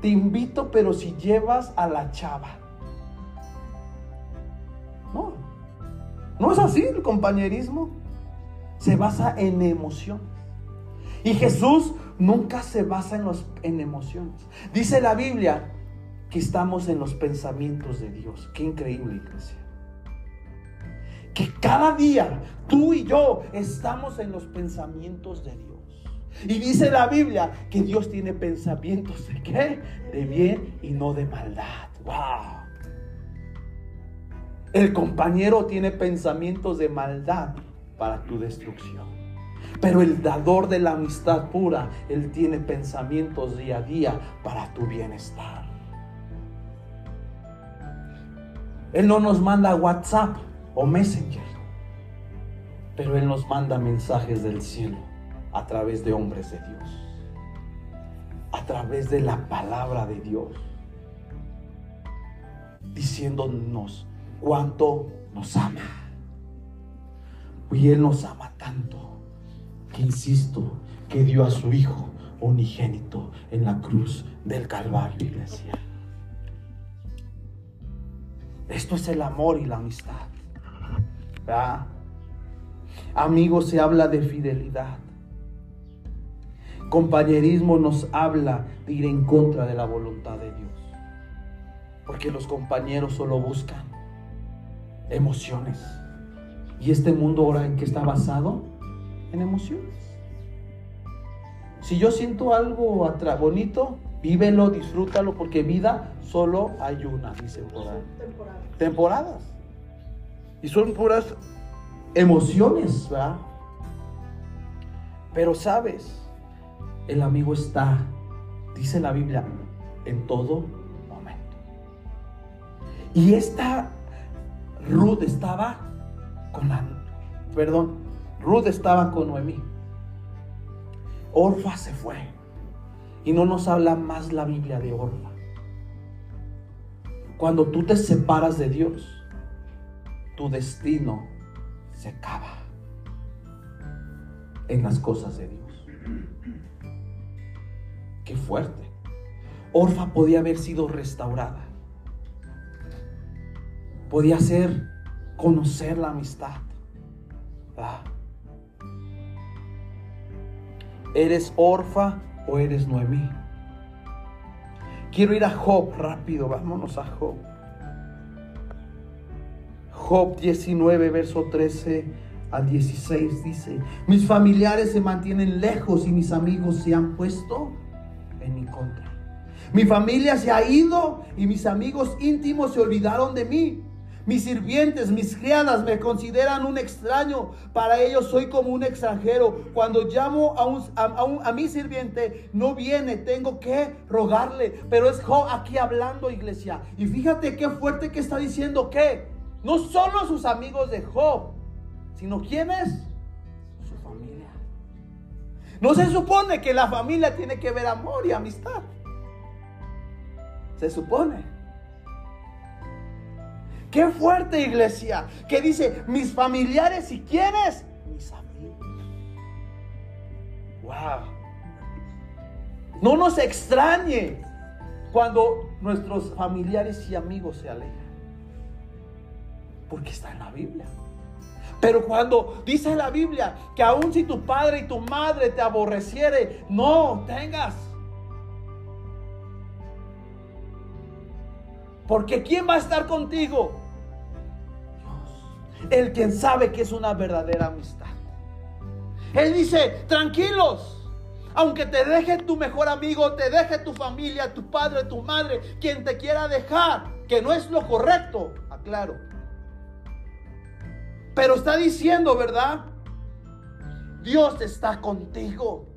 Te invito, pero si llevas a la chava. No, no es así el compañerismo. Se basa en emociones. Y Jesús nunca se basa en, los, en emociones. Dice la Biblia que estamos en los pensamientos de Dios. Qué increíble, iglesia. Que cada día tú y yo estamos en los pensamientos de Dios. Y dice la Biblia que Dios tiene pensamientos de qué? De bien y no de maldad. Wow. El compañero tiene pensamientos de maldad para tu destrucción. Pero el dador de la amistad pura, Él tiene pensamientos día a día para tu bienestar. Él no nos manda WhatsApp o Messenger, pero Él nos manda mensajes del cielo a través de hombres de Dios, a través de la palabra de Dios, diciéndonos cuánto nos ama. Y Él nos ama tanto que, insisto, que dio a su Hijo unigénito en la cruz del Calvario, iglesia. Esto es el amor y la amistad. Amigos, se habla de fidelidad. Compañerismo nos habla de ir en contra de la voluntad de Dios. Porque los compañeros solo buscan emociones. ¿Y este mundo ahora en qué está basado? En emociones. Si yo siento algo bonito, vívelo, disfrútalo, porque vida solo hay una, dice por ahí. Temporadas. Temporadas. Y son puras emociones, ¿verdad? Pero sabes, el amigo está, dice la Biblia, en todo momento. Y esta Ruth estaba con la, perdón, Ruth estaba con Noemí. Orfa se fue. Y no nos habla más la Biblia de Orfa. Cuando tú te separas de Dios, tu destino se acaba en las cosas de Dios. Qué fuerte. Orfa podía haber sido restaurada. Podía ser conocer la amistad. Ah. ¿Eres Orfa o eres Noemí? Quiero ir a Job rápido, vámonos a Job. Job 19, verso 13 al 16 dice, mis familiares se mantienen lejos y mis amigos se han puesto mi contra. Mi familia se ha ido y mis amigos íntimos se olvidaron de mí. Mis sirvientes, mis criadas me consideran un extraño. Para ellos soy como un extranjero. Cuando llamo a, un, a, mi sirviente, no viene. Tengo que rogarle. Pero es Job aquí hablando, iglesia. Y fíjate qué fuerte que está diciendo que no solo sus amigos de Job, sino quiénes? No se supone que la familia tiene que ver amor y amistad. Se supone. Qué fuerte iglesia. Que dice, mis familiares y quiénes? Mis amigos. Wow. No nos extrañe cuando nuestros familiares y amigos se alejan. Porque está en la Biblia. Pero cuando dice la Biblia que aun si tu padre y tu madre te aborreciere, no tengas. Porque ¿quién va a estar contigo? el quien sabe que es una verdadera amistad. Él dice, tranquilos. Aunque te deje tu mejor amigo, te deje tu familia, tu padre, tu madre, quien te quiera dejar, que no es lo correcto, aclaro. Pero está diciendo, ¿verdad? Dios está contigo.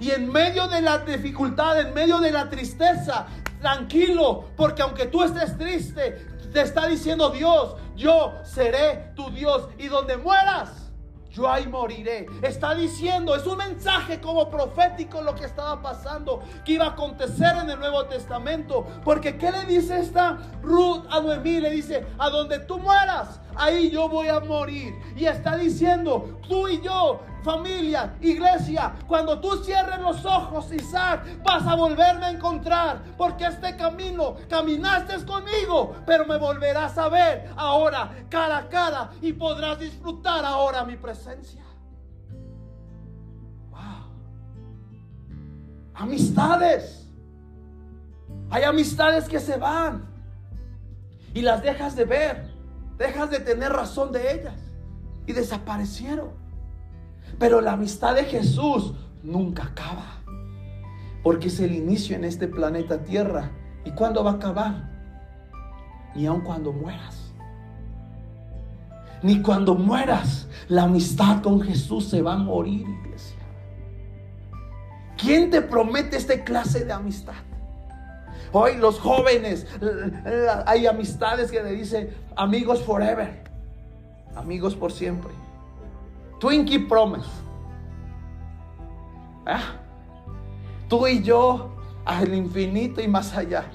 Y en medio de la dificultad, en medio de la tristeza, tranquilo, porque aunque tú estés triste, te está diciendo Dios, yo seré tu Dios y donde mueras, yo ahí moriré. Está diciendo, es un mensaje como profético lo que estaba pasando, que iba a acontecer en el Nuevo Testamento. Porque ¿qué le dice esta Ruth a Noemí? Le dice, a donde tú mueras, ahí yo voy a morir. Y está diciendo, tú y yo, familia, iglesia, cuando tú cierres los ojos, Isaac, vas a volverme a encontrar. Porque este camino caminaste conmigo, pero me volverás a ver ahora cara a cara y podrás disfrutar ahora mi presencia. Amistades. Hay amistades que se van y las dejas de ver, dejas de tener razón de ellas y desaparecieron. Pero la amistad de Jesús nunca acaba, porque es el inicio en este planeta Tierra. ¿Y cuándo va a acabar? Ni aun cuando mueras. Ni cuando mueras, la amistad con Jesús se va a morir, iglesia. ¿Quién te promete esta clase de amistad? Hoy los jóvenes, hay amistades que le dicen amigos forever, amigos por siempre. Twinkie Promise. ¿Ah? Tú y yo al infinito y más allá.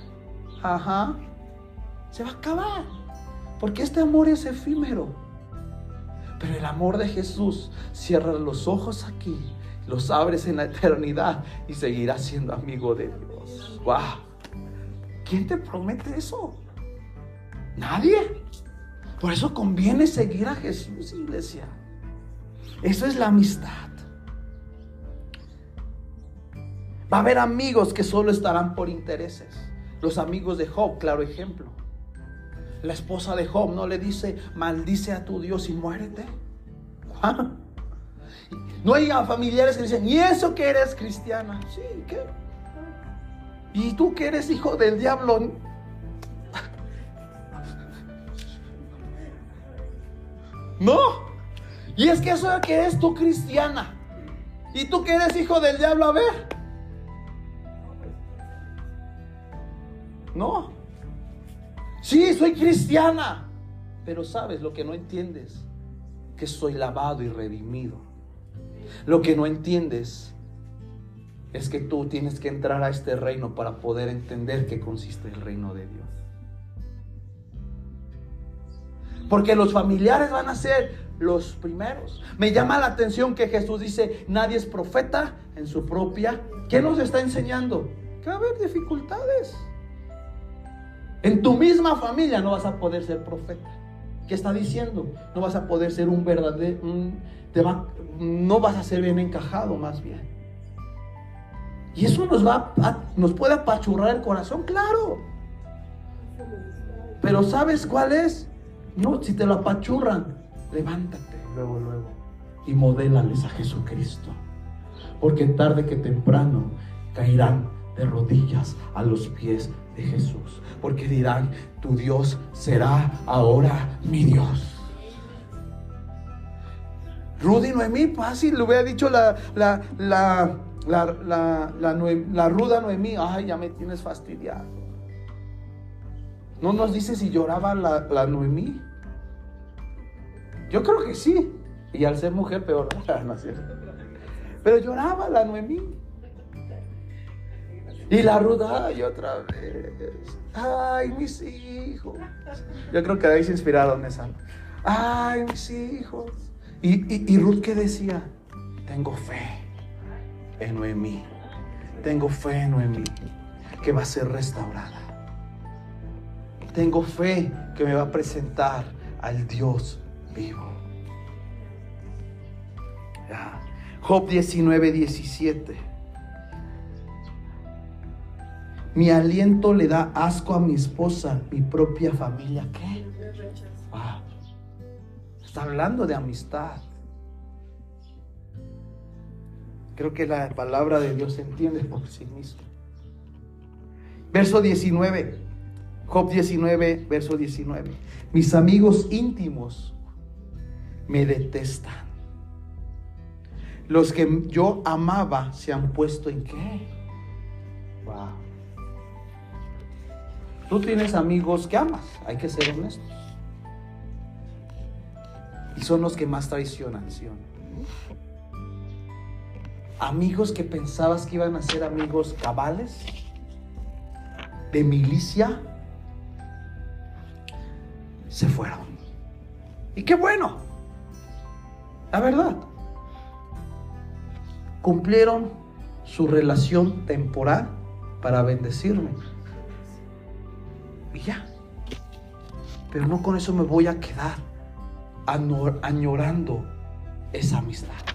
Ajá. Se va a acabar. Porque este amor es efímero. Pero el amor de Jesús cierra los ojos aquí, los abres en la eternidad y seguirás siendo amigo de Dios. ¡Wow! ¿Quién te promete eso? Nadie. Por eso conviene seguir a Jesús, iglesia. Eso es la amistad. Va a haber amigos que solo estarán por intereses. Los amigos de Job, claro ejemplo. La esposa de Job no le dice, maldice a tu Dios y muérete. No hay familiares que dicen, ¿y eso que eres cristiana? Sí, ¿qué? Y tú que eres hijo del diablo. No. Y es que eso es que eres tú cristiana. Y tú que eres hijo del diablo, a ver. No. Sí, soy cristiana. Pero sabes lo que no entiendes, que soy lavado y redimido. Lo que no entiendes es que tú tienes que entrar a este reino para poder entender qué consiste el reino de Dios. Porque los familiares van a ser los primeros. Me llama la atención que Jesús dice, nadie es profeta en su propia. ¿Qué nos está enseñando? Que va a haber dificultades. En tu misma familia no vas a poder ser profeta. ¿Qué está diciendo? No vas a poder ser un verdadero, no vas a ser bien encajado más bien. Y eso nos va nos puede apachurrar el corazón, claro. Pero ¿sabes cuál es? No, si te lo apachurran, levántate luego, luego y modélales a Jesucristo. Porque tarde que temprano caerán de rodillas a los pies de Jesús. Porque dirán, tu Dios será ahora mi Dios. Rudy Noemí, fácil, le hubiera dicho la, la, la la, la, ruda Noemí, ay, ya me tienes fastidiado. No nos dice si lloraba la, la Noemí. Yo creo que sí. Y al ser mujer, peor. no Pero lloraba la Noemí. Y la ruda, ay, otra vez. Ay, mis hijos. Yo creo que de ahí se inspiraron esa. Ay, mis hijos. Y, y, y Ruth que decía, tengo fe en Noemí. Tengo fe en Noemí que va a ser restaurada. Tengo fe que me va a presentar al Dios vivo. Job 19, 17. Mi aliento le da asco a mi esposa, mi propia familia. ¿Qué? Está hablando de amistad. Creo que la palabra de Dios se entiende por sí mismo. Verso 19, Job 19, verso 19. Mis amigos íntimos me detestan. Los que yo amaba se han puesto en qué? Wow. Tú tienes amigos que amas, hay que ser honestos. Y son los que más traicionan, ¿sí amigos que pensabas que iban a ser amigos cabales, de milicia, se fueron. Y qué bueno. La verdad. Cumplieron su relación temporal para bendecirme. Y ya. Pero no con eso me voy a quedar añorando esa amistad.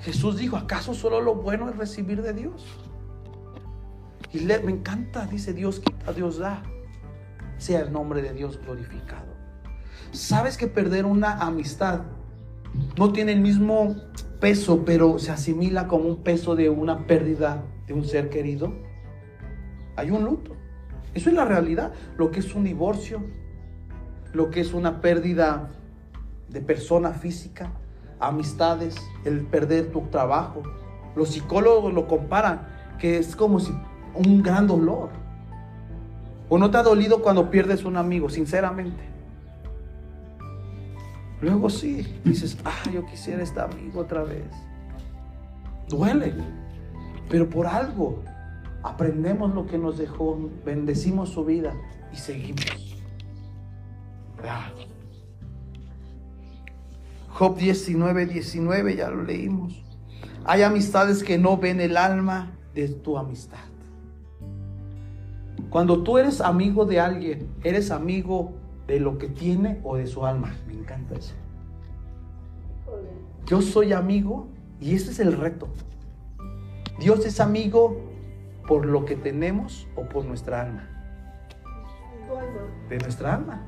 Jesús dijo, ¿acaso solo lo bueno es recibir de Dios? Y le, me encanta, dice Dios quita, Dios da. Sea el nombre de Dios glorificado. ¿Sabes que perder una amistad no tiene el mismo peso, pero se asimila como un peso de una pérdida de un ser querido? Hay un luto. Eso es la realidad. Lo que es un divorcio, lo que es una pérdida de persona física, amistades, el perder tu trabajo. Los psicólogos lo comparan, que es como si un gran dolor. ¿O no te ha dolido cuando pierdes un amigo, sinceramente? Luego sí, dices, ah, yo quisiera este amigo otra vez. Duele, pero por algo aprendemos lo que nos dejó, bendecimos su vida y seguimos. Job 19, 19, ya lo leímos. Hay amistades que no ven el alma de tu amistad. Cuando tú eres amigo de alguien, eres amigo de lo que tiene o de su alma. Me encanta eso. Yo soy amigo y ese es el reto. Dios es amigo por lo que tenemos o por nuestra alma. De nuestra alma.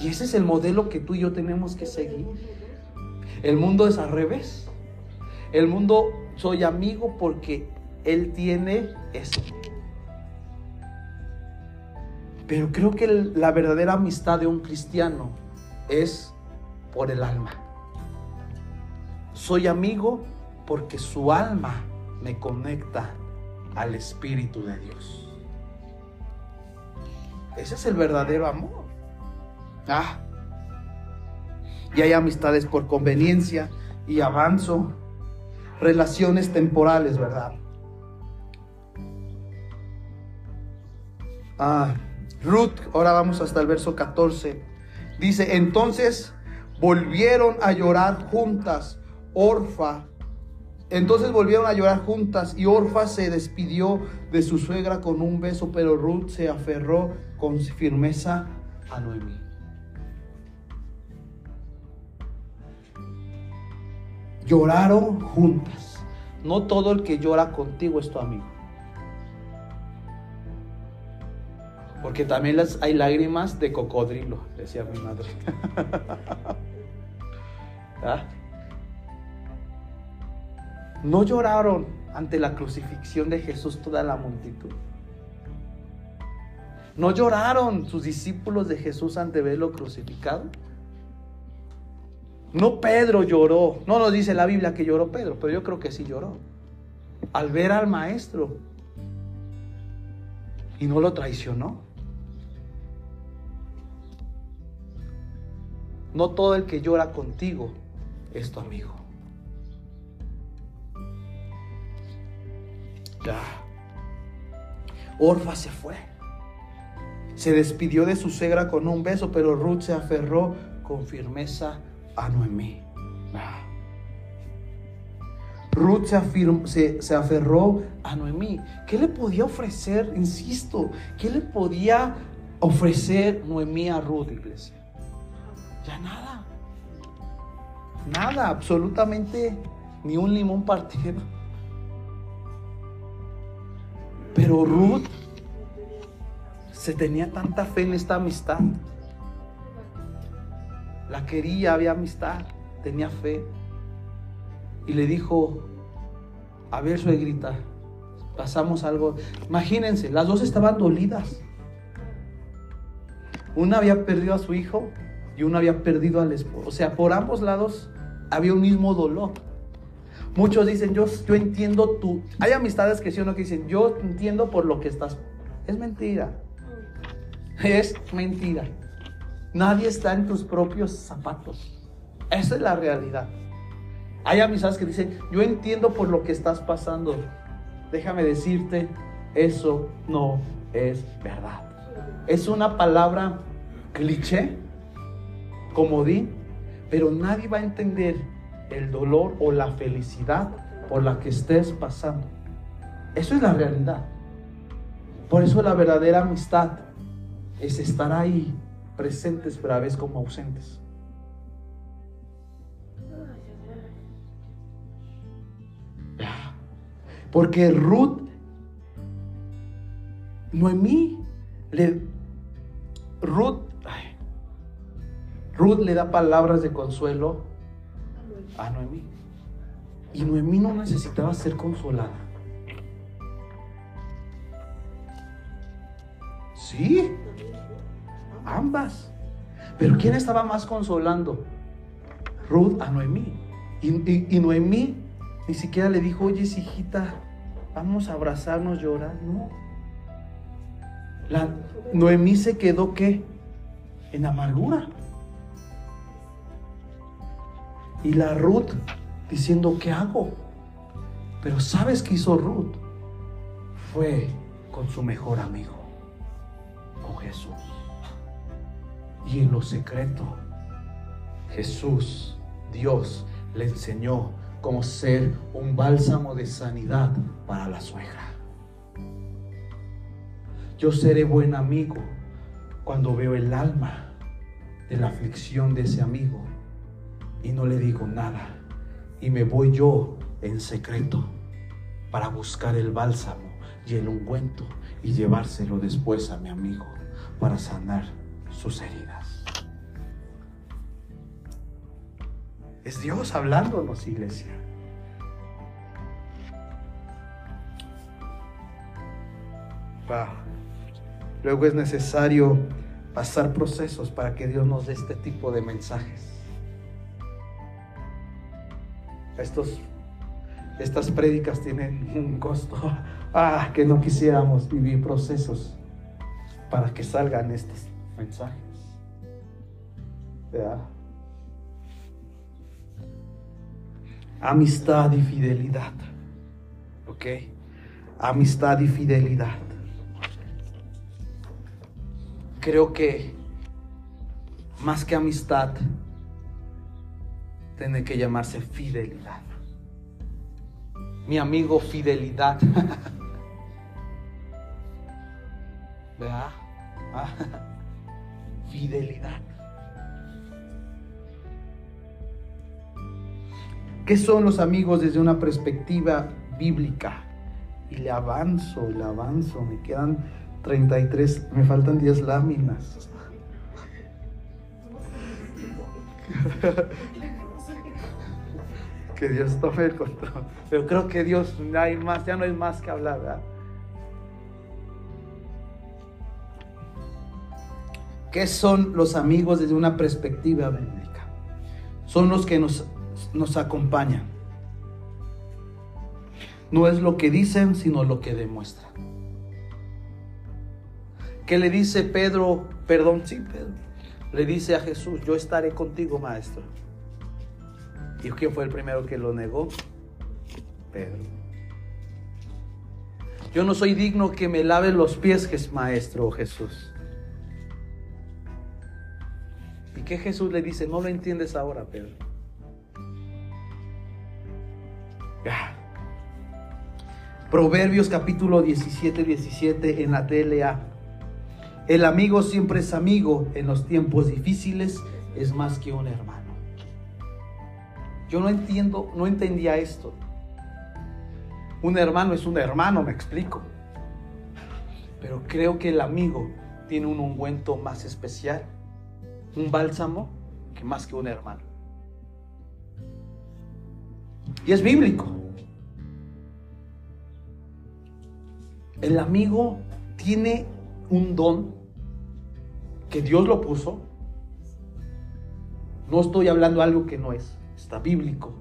Y ese es el modelo que tú y yo tenemos que seguir. El mundo es al revés. El mundo soy amigo porque él tiene eso. Pero creo que la verdadera amistad de un cristiano es por el alma. Soy amigo porque su alma me conecta al Espíritu de Dios. Ese es el verdadero amor. Ah. Y hay amistades por conveniencia y avanzo. Relaciones temporales, ¿verdad? Ah, Ruth, ahora vamos hasta el verso 14. Dice, entonces volvieron a llorar juntas, Orfa. Entonces volvieron a llorar juntas y Orfa se despidió de su suegra con un beso, pero Ruth se aferró con firmeza a Noemí. Lloraron juntas. No todo el que llora contigo es tu amigo. Porque también las, hay lágrimas de cocodrilo, decía mi madre. ¿Ah? No lloraron ante la crucifixión de Jesús toda la multitud. No lloraron sus discípulos de Jesús ante verlo crucificado. No Pedro lloró. No nos dice la Biblia que lloró Pedro, pero yo creo que sí lloró. Al ver al maestro. Y no lo traicionó. No todo el que llora contigo es tu amigo. Ya. Orfa se fue. Se despidió de su suegra con un beso, pero Ruth se aferró con firmeza a Noemí. Ah. Ruth se, se, aferró a Noemí. ¿Qué le podía ofrecer? Insisto, ¿qué le podía ofrecer Noemí a Ruth, iglesia? Ya nada. Nada, absolutamente ni un limón partido. Pero Ruth se tenía tanta fe en esta amistad la quería, había amistad, tenía fe. Y le dijo, a ver, suegrita, pasamos algo. Imagínense, las dos estaban dolidas. Una había perdido a su hijo y una había perdido al esposo. O sea, por ambos lados había un mismo dolor. Muchos dicen, yo, yo entiendo tú. Hay amistades que sí o no que dicen, yo entiendo por lo que estás. Es mentira. Es mentira. Nadie está en tus propios zapatos. Esa es la realidad. Hay amistades que dicen, yo entiendo por lo que estás pasando. Déjame decirte, eso no es verdad. Es una palabra cliché, comodín, pero nadie va a entender el dolor o la felicidad por la que estés pasando. Eso es la realidad. Por eso la verdadera amistad es estar ahí presentes, pero a veces como ausentes. Porque Ruth, Noemí, le, Ruth, Ruth le da palabras de consuelo a Noemí. Y Noemí no necesitaba ser consolada. Sí, ambas. Pero ¿quién estaba más consolando? Ruth a Noemí. Y, Noemí ni siquiera le dijo, oye, hijita, vamos a abrazarnos, llorar. No. La Noemí se quedó qué? En amargura. Y la Ruth diciendo, ¿qué hago? Pero ¿sabes qué hizo Ruth? Fue con su mejor amigo, con Jesús. Y en lo secreto, Jesús, Dios, le enseñó cómo ser un bálsamo de sanidad para la suegra. Yo seré buen amigo cuando veo el alma de la aflicción de ese amigo y no le digo nada. Y me voy yo en secreto para buscar el bálsamo y el ungüento y llevárselo después a mi amigo para sanar sus heridas. Es Dios hablándonos, iglesia. Luego es necesario pasar procesos para que Dios nos dé este tipo de mensajes. Estos, estas prédicas tienen un costo. Ah, que no quisiéramos vivir procesos para que salgan estos mensajes. Amistad y fidelidad. ¿Ok? Amistad y fidelidad. Creo que más que amistad, tiene que llamarse fidelidad. Mi amigo fidelidad. ¿Verdad? Ah, fidelidad. ¿Qué son los amigos desde una perspectiva bíblica? Y le avanzo, le avanzo, me quedan 33, me faltan 10 láminas. que Dios tome el control. Pero creo que Dios hay más, ya no hay más que hablar, ¿verdad? ¿Qué son los amigos desde una perspectiva bíblica? Son los que nos, nos acompañan. No es lo que dicen, sino lo que demuestran. ¿Qué le dice Pedro? Perdón, sí, Pedro. Le dice a Jesús, yo estaré contigo, maestro. ¿Y quién fue el primero que lo negó? Pedro. Yo no soy digno que me lave los pies, maestro Jesús. Qué Jesús le dice? No lo entiendes ahora, Pedro. Proverbios capítulo 17, 17 en la TLA. El amigo siempre es amigo en los tiempos difíciles, es más que un hermano. Yo no entiendo, no entendía esto. Un hermano es un hermano, me explico. Pero creo que el amigo tiene un ungüento más especial, un bálsamo, que más que un hermano. Y es bíblico. El amigo tiene un don que Dios lo puso. No estoy hablando algo que no es está bíblico.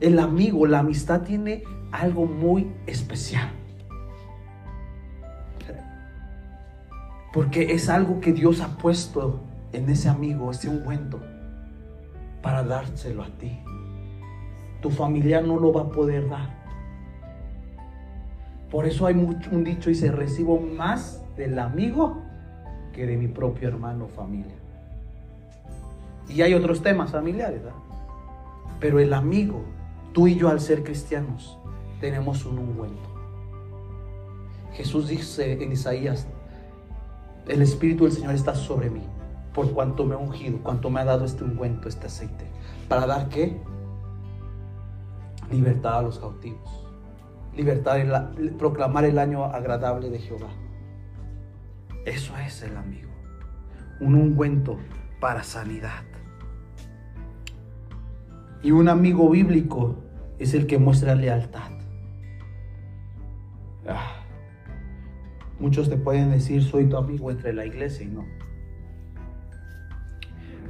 El amigo, la amistad tiene algo muy especial. Porque es algo que Dios ha puesto en ese amigo, ese ungüento, para dárselo a ti. Tu familiar no lo va a poder dar. Por eso hay un dicho se recibo más del amigo que de mi propio hermano familia. Y hay otros temas familiares, ¿verdad? Pero el amigo, tú y yo al ser cristianos, tenemos un ungüento. Jesús dice en Isaías, el Espíritu del Señor está sobre mí, por cuanto me ha ungido, cuanto me ha dado este ungüento, este aceite. ¿Para dar qué? Libertad a los cautivos. Libertad, proclamar el año agradable de Jehová. Eso es el amigo. Un ungüento para sanidad. Y un amigo bíblico es el que muestra lealtad. Ah. Muchos te pueden decir, soy tu amigo entre la iglesia y no.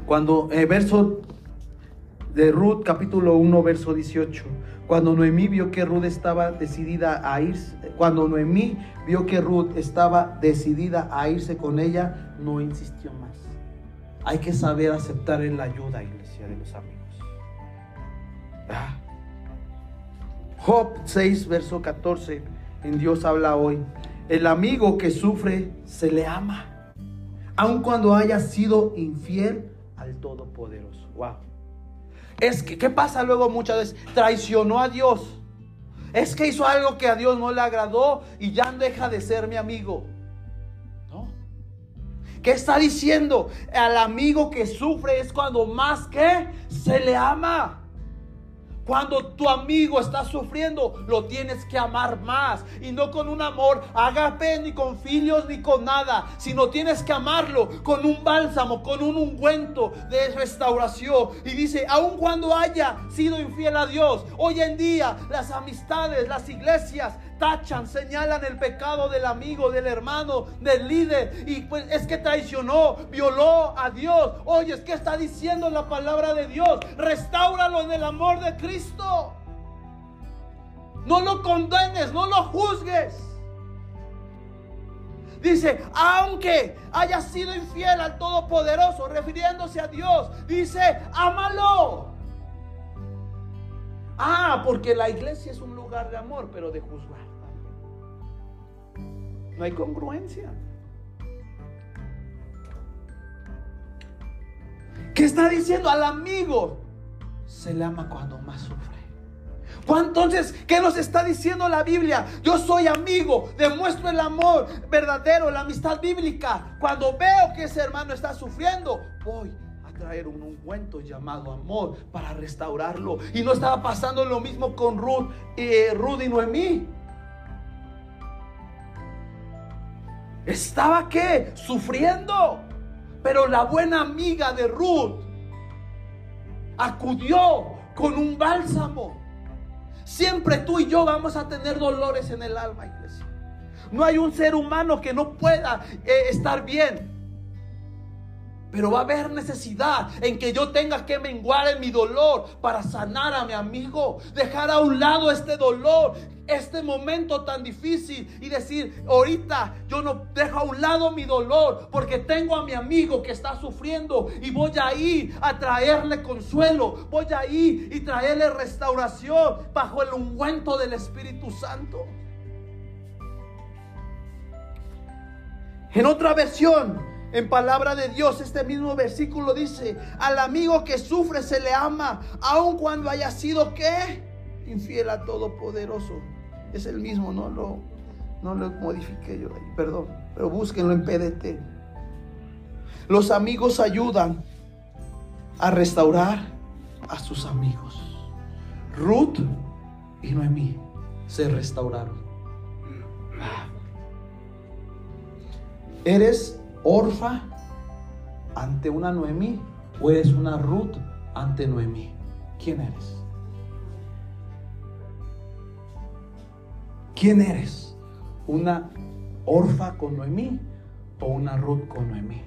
Cuando el verso de Ruth, capítulo 1, verso 18, cuando Noemí vio que Ruth estaba decidida a irse, cuando Noemí vio que Ruth estaba decidida a irse con ella, no insistió más. Hay que saber aceptar en la ayuda, iglesia, de los amigos. Ah. Job 6, verso 14, en Dios habla hoy. El amigo que sufre se le ama, aun cuando haya sido infiel al Todopoderoso. Wow. Es que, ¿qué pasa luego muchas veces? Traicionó a Dios. Es que hizo algo que a Dios no le agradó y ya deja de ser mi amigo. ¿No? ¿Qué está diciendo? Al amigo que sufre es cuando más que se le ama. Cuando tu amigo está sufriendo, lo tienes que amar más. Y no con un amor agape, ni con filios, ni con nada. Sino tienes que amarlo con un bálsamo, con un ungüento de restauración. Y dice, aun cuando haya sido infiel a Dios, hoy en día las amistades, las iglesias tachan, señalan el pecado del amigo, del hermano, del líder. Y pues es que traicionó, violó a Dios. Oye, es que está diciendo la palabra de Dios. Restáuralo en el amor de Cristo. No lo condenes, no lo juzgues. Dice, aunque haya sido infiel al Todopoderoso, refiriéndose a Dios, dice, ámalo. Ah, porque la iglesia es un lugar de amor, pero de juzgar. No hay congruencia. ¿Qué está diciendo al amigo? Se le ama cuando más sufre. Entonces, ¿qué nos está diciendo la Biblia? Yo soy amigo, demuestro el amor verdadero, la amistad bíblica. Cuando veo que ese hermano está sufriendo, voy a traer un ungüento llamado amor para restaurarlo. Y no estaba pasando lo mismo con Ruth, eh, Ruth y Noemí. Estaba qué? Sufriendo. Pero la buena amiga de Ruth acudió con un bálsamo. Siempre tú y yo vamos a tener dolores en el alma, iglesia. No hay un ser humano que no pueda eh, estar bien. Pero va a haber necesidad en que yo tenga que menguar en mi dolor para sanar a mi amigo, dejar a un lado este dolor, este momento tan difícil y decir, ahorita yo no dejo a un lado mi dolor porque tengo a mi amigo que está sufriendo y voy a ir a traerle consuelo, voy a ir y traerle restauración bajo el ungüento del Espíritu Santo. En otra versión, en palabra de Dios, este mismo versículo dice, al amigo que sufre se le ama, aun cuando haya sido ¿qué? Infiel a Todopoderoso. Es el mismo, no lo, no lo modifiqué yo perdón, pero búsquenlo en PDT. Los amigos ayudan a restaurar a sus amigos. Ruth y Noemí se restauraron. Eres Orfa ante una Noemí o eres una Ruth ante Noemí? ¿Quién eres? ¿Quién eres? ¿Una Orfa con Noemí o una Ruth con Noemí?